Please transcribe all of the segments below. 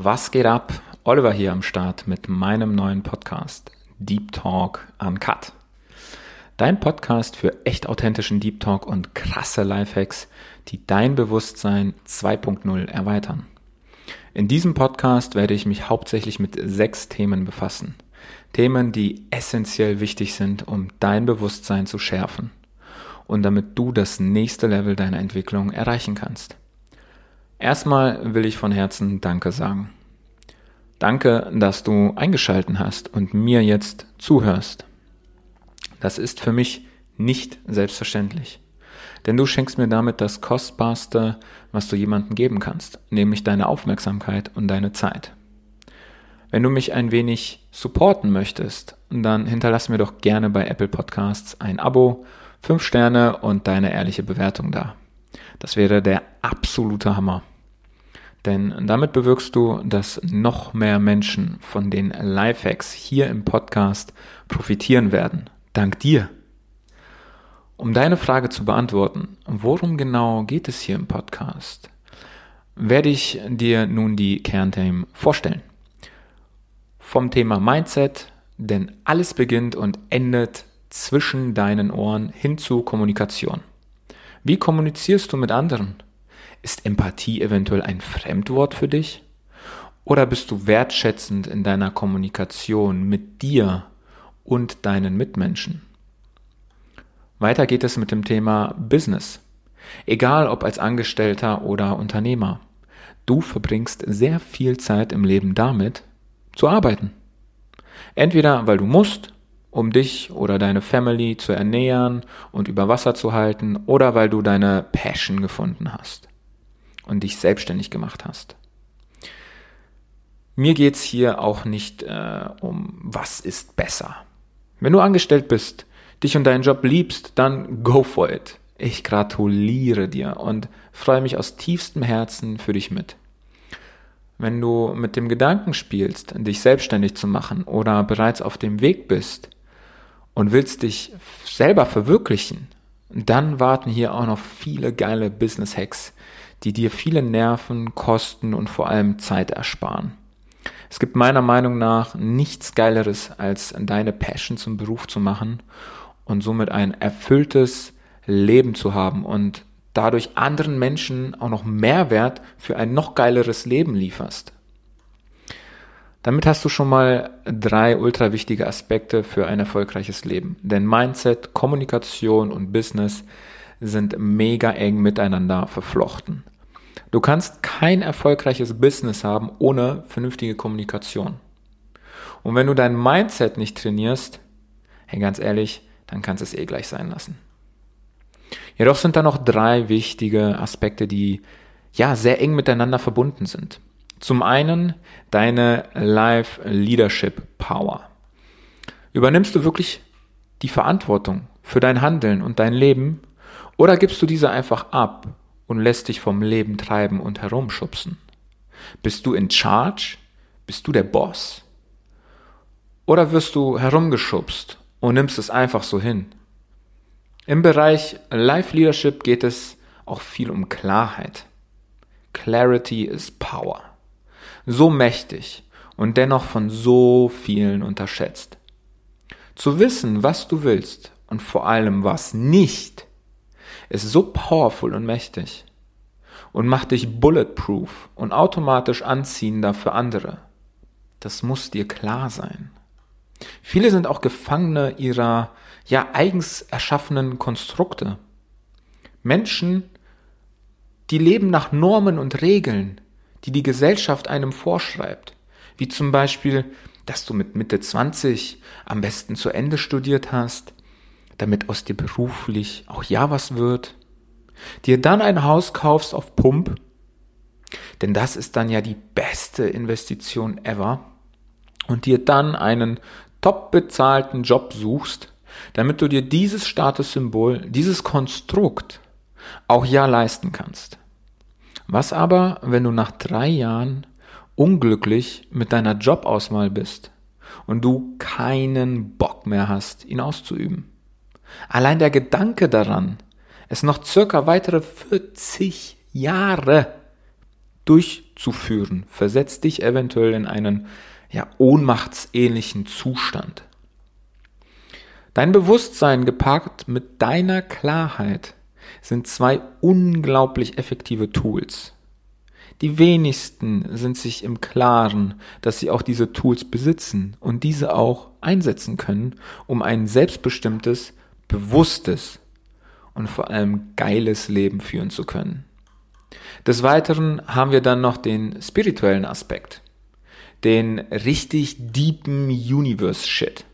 Was geht ab? Oliver hier am Start mit meinem neuen Podcast Deep Talk Uncut. Dein Podcast für echt authentischen Deep Talk und krasse Lifehacks, die dein Bewusstsein 2.0 erweitern. In diesem Podcast werde ich mich hauptsächlich mit sechs Themen befassen. Themen, die essentiell wichtig sind, um dein Bewusstsein zu schärfen und damit du das nächste Level deiner Entwicklung erreichen kannst. Erstmal will ich von Herzen Danke sagen. Danke, dass du eingeschalten hast und mir jetzt zuhörst. Das ist für mich nicht selbstverständlich. Denn du schenkst mir damit das Kostbarste, was du jemandem geben kannst, nämlich deine Aufmerksamkeit und deine Zeit. Wenn du mich ein wenig supporten möchtest, dann hinterlass mir doch gerne bei Apple Podcasts ein Abo, fünf Sterne und deine ehrliche Bewertung da. Das wäre der absolute Hammer. Denn damit bewirkst du, dass noch mehr Menschen von den Lifehacks hier im Podcast profitieren werden. Dank dir. Um deine Frage zu beantworten, worum genau geht es hier im Podcast, werde ich dir nun die Kernthemen vorstellen. Vom Thema Mindset, denn alles beginnt und endet zwischen deinen Ohren hin zu Kommunikation. Wie kommunizierst du mit anderen? Ist Empathie eventuell ein Fremdwort für dich? Oder bist du wertschätzend in deiner Kommunikation mit dir und deinen Mitmenschen? Weiter geht es mit dem Thema Business. Egal ob als Angestellter oder Unternehmer. Du verbringst sehr viel Zeit im Leben damit, zu arbeiten. Entweder weil du musst, um dich oder deine Family zu ernähren und über Wasser zu halten, oder weil du deine Passion gefunden hast und dich selbstständig gemacht hast. Mir geht's hier auch nicht äh, um, was ist besser. Wenn du angestellt bist, dich und deinen Job liebst, dann go for it. Ich gratuliere dir und freue mich aus tiefstem Herzen für dich mit. Wenn du mit dem Gedanken spielst, dich selbstständig zu machen oder bereits auf dem Weg bist und willst dich selber verwirklichen, dann warten hier auch noch viele geile Business Hacks, die dir viele Nerven, Kosten und vor allem Zeit ersparen. Es gibt meiner Meinung nach nichts Geileres, als deine Passion zum Beruf zu machen und somit ein erfülltes Leben zu haben und dadurch anderen Menschen auch noch Mehrwert für ein noch geileres Leben lieferst. Damit hast du schon mal drei ultra wichtige Aspekte für ein erfolgreiches Leben. Denn Mindset, Kommunikation und Business sind mega eng miteinander verflochten. Du kannst kein erfolgreiches Business haben ohne vernünftige Kommunikation. Und wenn du dein Mindset nicht trainierst, hey, ganz ehrlich, dann kannst du es eh gleich sein lassen. Jedoch sind da noch drei wichtige Aspekte, die ja sehr eng miteinander verbunden sind. Zum einen deine Life Leadership Power. Übernimmst du wirklich die Verantwortung für dein Handeln und dein Leben oder gibst du diese einfach ab und lässt dich vom Leben treiben und herumschubsen? Bist du in Charge? Bist du der Boss? Oder wirst du herumgeschubst und nimmst es einfach so hin? Im Bereich Life Leadership geht es auch viel um Klarheit. Clarity is Power. So mächtig und dennoch von so vielen unterschätzt. Zu wissen, was du willst und vor allem was nicht, ist so powerful und mächtig und macht dich bulletproof und automatisch anziehender für andere. Das muss dir klar sein. Viele sind auch Gefangene ihrer ja eigens erschaffenen Konstrukte. Menschen, die leben nach Normen und Regeln, die die Gesellschaft einem vorschreibt, wie zum Beispiel, dass du mit Mitte 20 am besten zu Ende studiert hast, damit aus dir beruflich auch ja was wird, dir dann ein Haus kaufst auf Pump, denn das ist dann ja die beste Investition ever, und dir dann einen top bezahlten Job suchst, damit du dir dieses Statussymbol, dieses Konstrukt auch ja leisten kannst. Was aber, wenn du nach drei Jahren unglücklich mit deiner Jobauswahl bist und du keinen Bock mehr hast, ihn auszuüben? Allein der Gedanke daran, es noch circa weitere 40 Jahre durchzuführen, versetzt dich eventuell in einen ja, ohnmachtsähnlichen Zustand. Dein Bewusstsein gepaart mit deiner Klarheit sind zwei unglaublich effektive Tools. Die wenigsten sind sich im Klaren, dass sie auch diese Tools besitzen und diese auch einsetzen können, um ein selbstbestimmtes, bewusstes und vor allem geiles Leben führen zu können. Des Weiteren haben wir dann noch den spirituellen Aspekt, den richtig deepen Universe-Shit.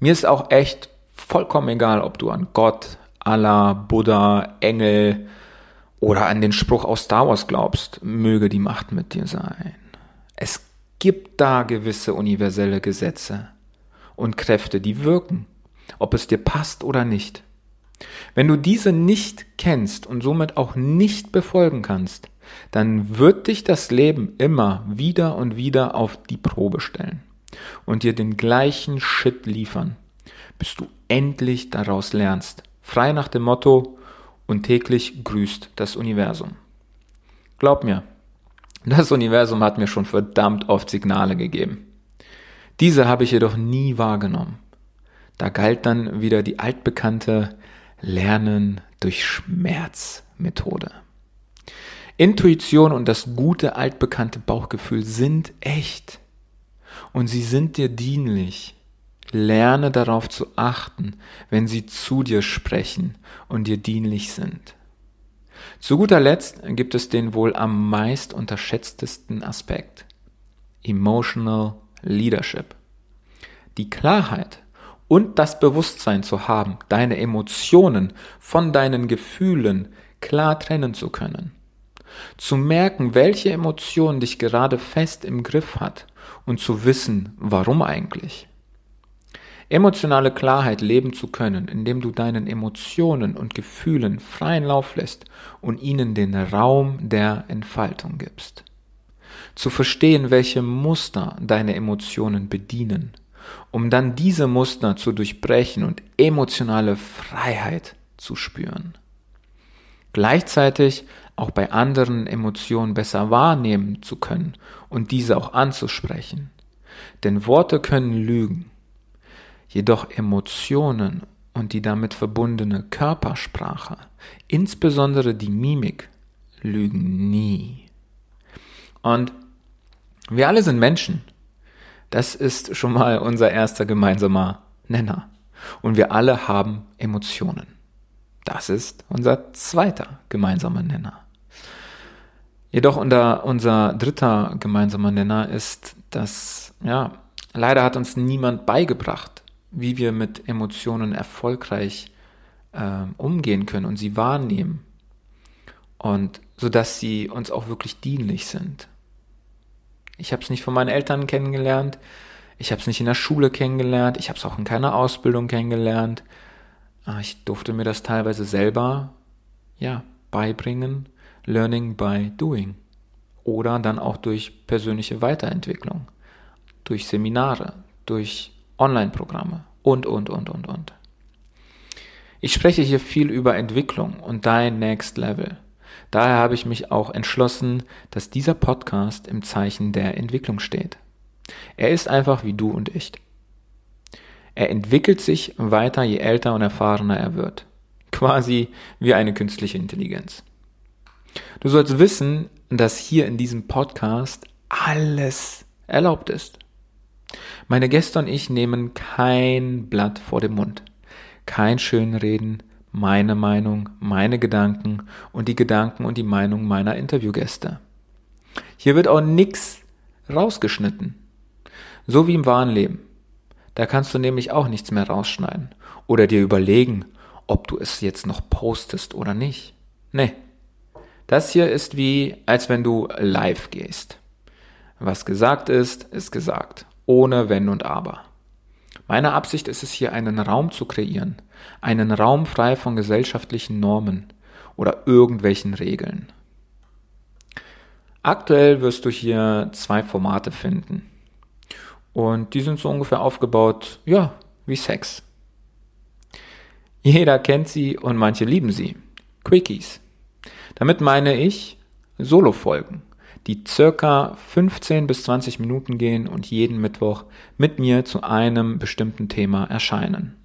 Mir ist auch echt vollkommen egal, ob du an Gott, Allah, Buddha, Engel oder an den Spruch aus Star Wars glaubst, möge die Macht mit dir sein. Es gibt da gewisse universelle Gesetze und Kräfte, die wirken, ob es dir passt oder nicht. Wenn du diese nicht kennst und somit auch nicht befolgen kannst, dann wird dich das Leben immer wieder und wieder auf die Probe stellen und dir den gleichen Shit liefern, bis du endlich daraus lernst. Frei nach dem Motto und täglich grüßt das Universum. Glaub mir, das Universum hat mir schon verdammt oft Signale gegeben. Diese habe ich jedoch nie wahrgenommen. Da galt dann wieder die altbekannte Lernen durch Schmerz Methode. Intuition und das gute altbekannte Bauchgefühl sind echt und sie sind dir dienlich. Lerne darauf zu achten, wenn sie zu dir sprechen und dir dienlich sind. Zu guter Letzt gibt es den wohl am meist unterschätztesten Aspekt. Emotional Leadership. Die Klarheit und das Bewusstsein zu haben, deine Emotionen von deinen Gefühlen klar trennen zu können. Zu merken, welche Emotion dich gerade fest im Griff hat und zu wissen, warum eigentlich. Emotionale Klarheit leben zu können, indem du deinen Emotionen und Gefühlen freien Lauf lässt und ihnen den Raum der Entfaltung gibst. Zu verstehen, welche Muster deine Emotionen bedienen um dann diese Muster zu durchbrechen und emotionale Freiheit zu spüren. Gleichzeitig auch bei anderen Emotionen besser wahrnehmen zu können und diese auch anzusprechen. Denn Worte können lügen. Jedoch Emotionen und die damit verbundene Körpersprache, insbesondere die Mimik, lügen nie. Und wir alle sind Menschen das ist schon mal unser erster gemeinsamer Nenner. Und wir alle haben Emotionen. Das ist unser zweiter gemeinsamer Nenner. Jedoch unter unser dritter gemeinsamer Nenner ist, dass, ja, leider hat uns niemand beigebracht, wie wir mit Emotionen erfolgreich äh, umgehen können und sie wahrnehmen. Und so dass sie uns auch wirklich dienlich sind. Ich habe es nicht von meinen Eltern kennengelernt. Ich habe es nicht in der Schule kennengelernt. Ich habe es auch in keiner Ausbildung kennengelernt. Ah, ich durfte mir das teilweise selber, ja, beibringen. Learning by doing. Oder dann auch durch persönliche Weiterentwicklung. Durch Seminare, durch Online-Programme und, und, und, und, und. Ich spreche hier viel über Entwicklung und dein Next Level. Daher habe ich mich auch entschlossen, dass dieser Podcast im Zeichen der Entwicklung steht. Er ist einfach wie du und ich. Er entwickelt sich weiter, je älter und erfahrener er wird. Quasi wie eine künstliche Intelligenz. Du sollst wissen, dass hier in diesem Podcast alles erlaubt ist. Meine Gäste und ich nehmen kein Blatt vor dem Mund, kein Schönreden, meine Meinung, meine Gedanken und die Gedanken und die Meinung meiner Interviewgäste. Hier wird auch nichts rausgeschnitten. So wie im wahren Leben. Da kannst du nämlich auch nichts mehr rausschneiden oder dir überlegen, ob du es jetzt noch postest oder nicht. Nee. Das hier ist wie, als wenn du live gehst. Was gesagt ist, ist gesagt. Ohne Wenn und Aber. Meine Absicht ist es hier, einen Raum zu kreieren, einen Raum frei von gesellschaftlichen Normen oder irgendwelchen Regeln. Aktuell wirst du hier zwei Formate finden. Und die sind so ungefähr aufgebaut, ja, wie Sex. Jeder kennt sie und manche lieben sie. Quickies. Damit meine ich Solo-Folgen, die circa 15 bis 20 Minuten gehen und jeden Mittwoch mit mir zu einem bestimmten Thema erscheinen.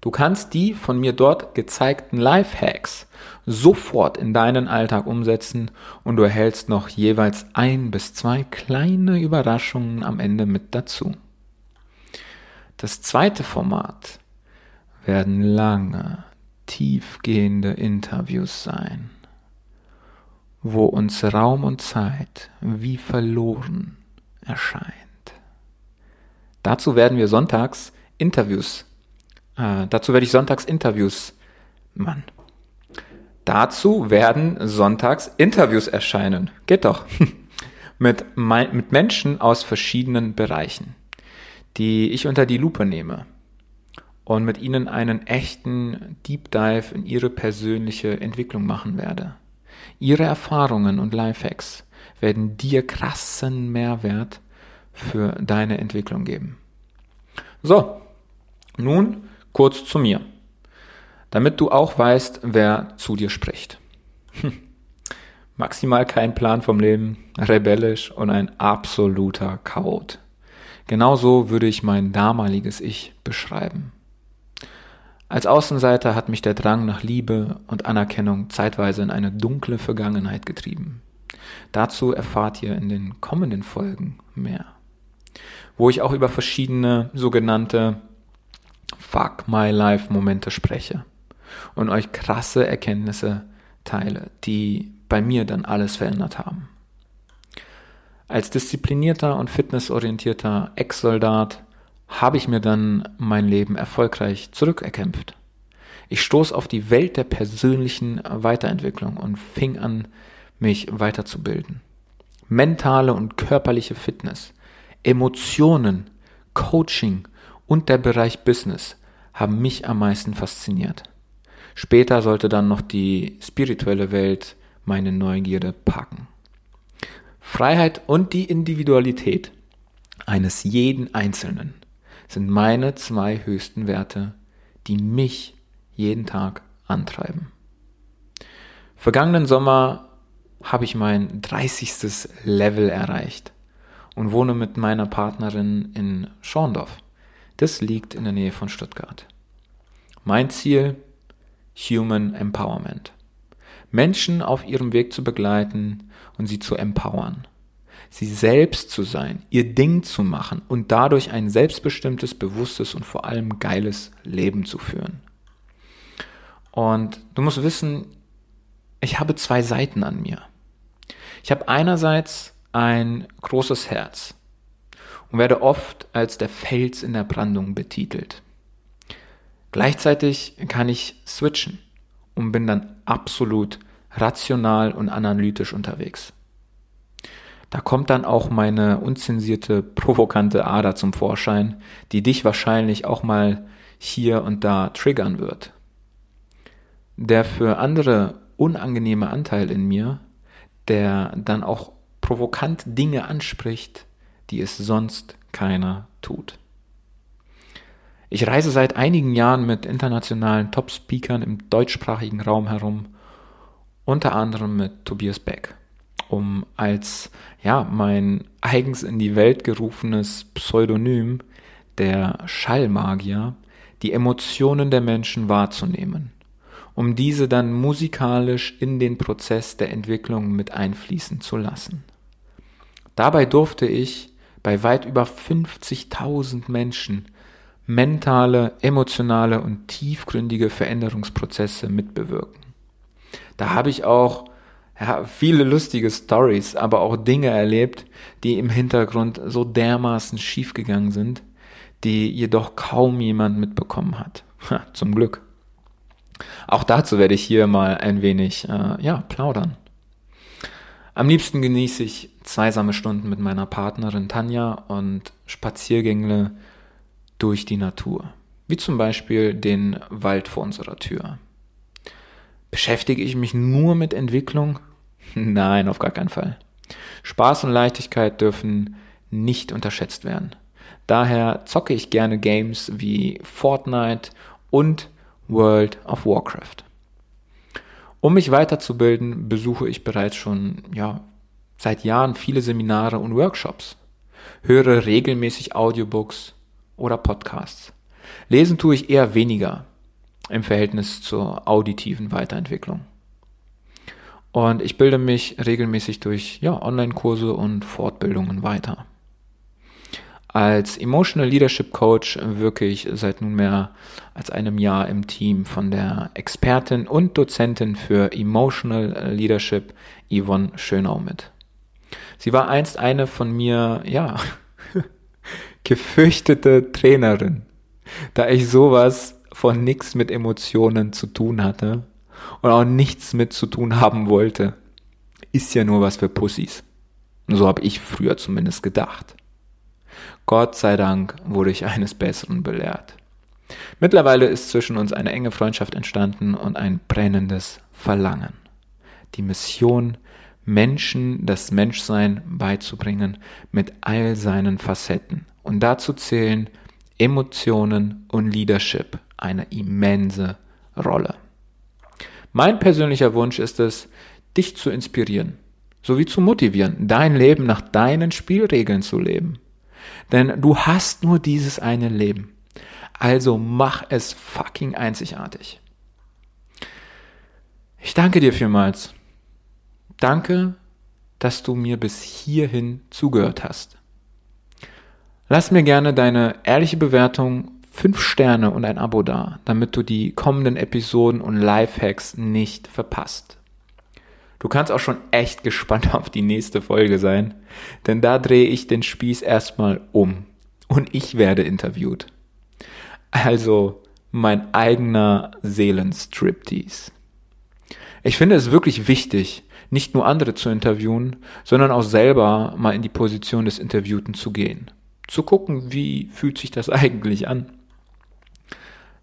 Du kannst die von mir dort gezeigten Lifehacks sofort in deinen Alltag umsetzen und du erhältst noch jeweils ein bis zwei kleine Überraschungen am Ende mit dazu. Das zweite Format werden lange, tiefgehende Interviews sein, wo uns Raum und Zeit wie verloren erscheint. Dazu werden wir sonntags Interviews äh, dazu werde ich sonntags Interviews. Mann. Dazu werden sonntags Interviews erscheinen. Geht doch. mit, mit Menschen aus verschiedenen Bereichen, die ich unter die Lupe nehme und mit ihnen einen echten Deep Dive in ihre persönliche Entwicklung machen werde. Ihre Erfahrungen und Lifehacks werden dir krassen Mehrwert für deine Entwicklung geben. So, nun Kurz zu mir, damit du auch weißt, wer zu dir spricht. Hm. Maximal kein Plan vom Leben, rebellisch und ein absoluter Chaot. Genauso würde ich mein damaliges Ich beschreiben. Als Außenseiter hat mich der Drang nach Liebe und Anerkennung zeitweise in eine dunkle Vergangenheit getrieben. Dazu erfahrt ihr in den kommenden Folgen mehr, wo ich auch über verschiedene sogenannte Fuck My Life Momente spreche und euch krasse Erkenntnisse teile, die bei mir dann alles verändert haben. Als disziplinierter und fitnessorientierter Ex-Soldat habe ich mir dann mein Leben erfolgreich zurückerkämpft. Ich stoß auf die Welt der persönlichen Weiterentwicklung und fing an, mich weiterzubilden. Mentale und körperliche Fitness, Emotionen, Coaching und der Bereich Business haben mich am meisten fasziniert. Später sollte dann noch die spirituelle Welt meine Neugierde packen. Freiheit und die Individualität eines jeden Einzelnen sind meine zwei höchsten Werte, die mich jeden Tag antreiben. Vergangenen Sommer habe ich mein 30. Level erreicht und wohne mit meiner Partnerin in Schorndorf. Das liegt in der Nähe von Stuttgart. Mein Ziel? Human Empowerment. Menschen auf ihrem Weg zu begleiten und sie zu empowern. Sie selbst zu sein, ihr Ding zu machen und dadurch ein selbstbestimmtes, bewusstes und vor allem geiles Leben zu führen. Und du musst wissen, ich habe zwei Seiten an mir. Ich habe einerseits ein großes Herz und werde oft als der Fels in der Brandung betitelt. Gleichzeitig kann ich switchen und bin dann absolut rational und analytisch unterwegs. Da kommt dann auch meine unzensierte, provokante Ader zum Vorschein, die dich wahrscheinlich auch mal hier und da triggern wird. Der für andere unangenehme Anteil in mir, der dann auch provokant Dinge anspricht, die es sonst keiner tut. Ich reise seit einigen Jahren mit internationalen Top-Speakern im deutschsprachigen Raum herum, unter anderem mit Tobias Beck, um als ja mein eigens in die Welt gerufenes Pseudonym der Schallmagier die Emotionen der Menschen wahrzunehmen, um diese dann musikalisch in den Prozess der Entwicklung mit einfließen zu lassen. Dabei durfte ich bei weit über 50.000 Menschen mentale, emotionale und tiefgründige Veränderungsprozesse mitbewirken. Da habe ich auch ja, viele lustige Stories, aber auch Dinge erlebt, die im Hintergrund so dermaßen schiefgegangen sind, die jedoch kaum jemand mitbekommen hat. Ha, zum Glück. Auch dazu werde ich hier mal ein wenig äh, ja, plaudern. Am liebsten genieße ich zweisame Stunden mit meiner Partnerin Tanja und Spaziergänge durch die Natur, wie zum Beispiel den Wald vor unserer Tür. Beschäftige ich mich nur mit Entwicklung? Nein, auf gar keinen Fall. Spaß und Leichtigkeit dürfen nicht unterschätzt werden. Daher zocke ich gerne Games wie Fortnite und World of Warcraft. Um mich weiterzubilden, besuche ich bereits schon, ja, seit Jahren viele Seminare und Workshops, höre regelmäßig Audiobooks oder Podcasts. Lesen tue ich eher weniger im Verhältnis zur auditiven Weiterentwicklung. Und ich bilde mich regelmäßig durch ja, Online-Kurse und Fortbildungen weiter. Als Emotional Leadership Coach wirke ich seit nunmehr als einem Jahr im Team von der Expertin und Dozentin für Emotional Leadership Yvonne Schönau mit. Sie war einst eine von mir, ja, gefürchtete Trainerin, da ich sowas von nichts mit Emotionen zu tun hatte und auch nichts mit zu tun haben wollte. Ist ja nur was für Pussys. So habe ich früher zumindest gedacht. Gott sei Dank wurde ich eines Besseren belehrt. Mittlerweile ist zwischen uns eine enge Freundschaft entstanden und ein brennendes Verlangen. Die Mission, Menschen das Menschsein beizubringen mit all seinen Facetten. Und dazu zählen Emotionen und Leadership eine immense Rolle. Mein persönlicher Wunsch ist es, dich zu inspirieren, sowie zu motivieren, dein Leben nach deinen Spielregeln zu leben. Denn du hast nur dieses eine Leben. Also mach es fucking einzigartig. Ich danke dir vielmals. Danke, dass du mir bis hierhin zugehört hast. Lass mir gerne deine ehrliche Bewertung, fünf Sterne und ein Abo da, damit du die kommenden Episoden und Lifehacks nicht verpasst. Du kannst auch schon echt gespannt auf die nächste Folge sein, denn da drehe ich den Spieß erstmal um und ich werde interviewt. Also mein eigener Seelenstriptease. Ich finde es wirklich wichtig, nicht nur andere zu interviewen, sondern auch selber mal in die Position des Interviewten zu gehen. Zu gucken, wie fühlt sich das eigentlich an.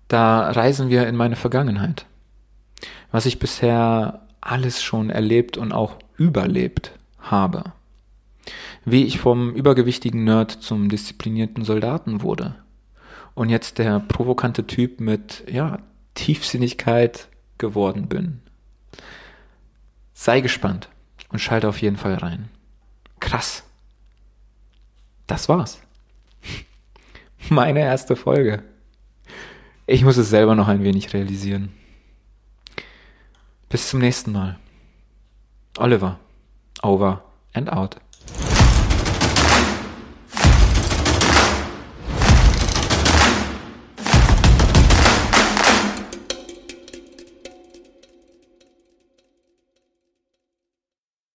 Da reisen wir in meine Vergangenheit. Was ich bisher alles schon erlebt und auch überlebt habe. Wie ich vom übergewichtigen Nerd zum disziplinierten Soldaten wurde. Und jetzt der provokante Typ mit, ja, Tiefsinnigkeit geworden bin. Sei gespannt und schalte auf jeden Fall rein. Krass. Das war's. Meine erste Folge. Ich muss es selber noch ein wenig realisieren. Bis zum nächsten Mal. Oliver. Over and out.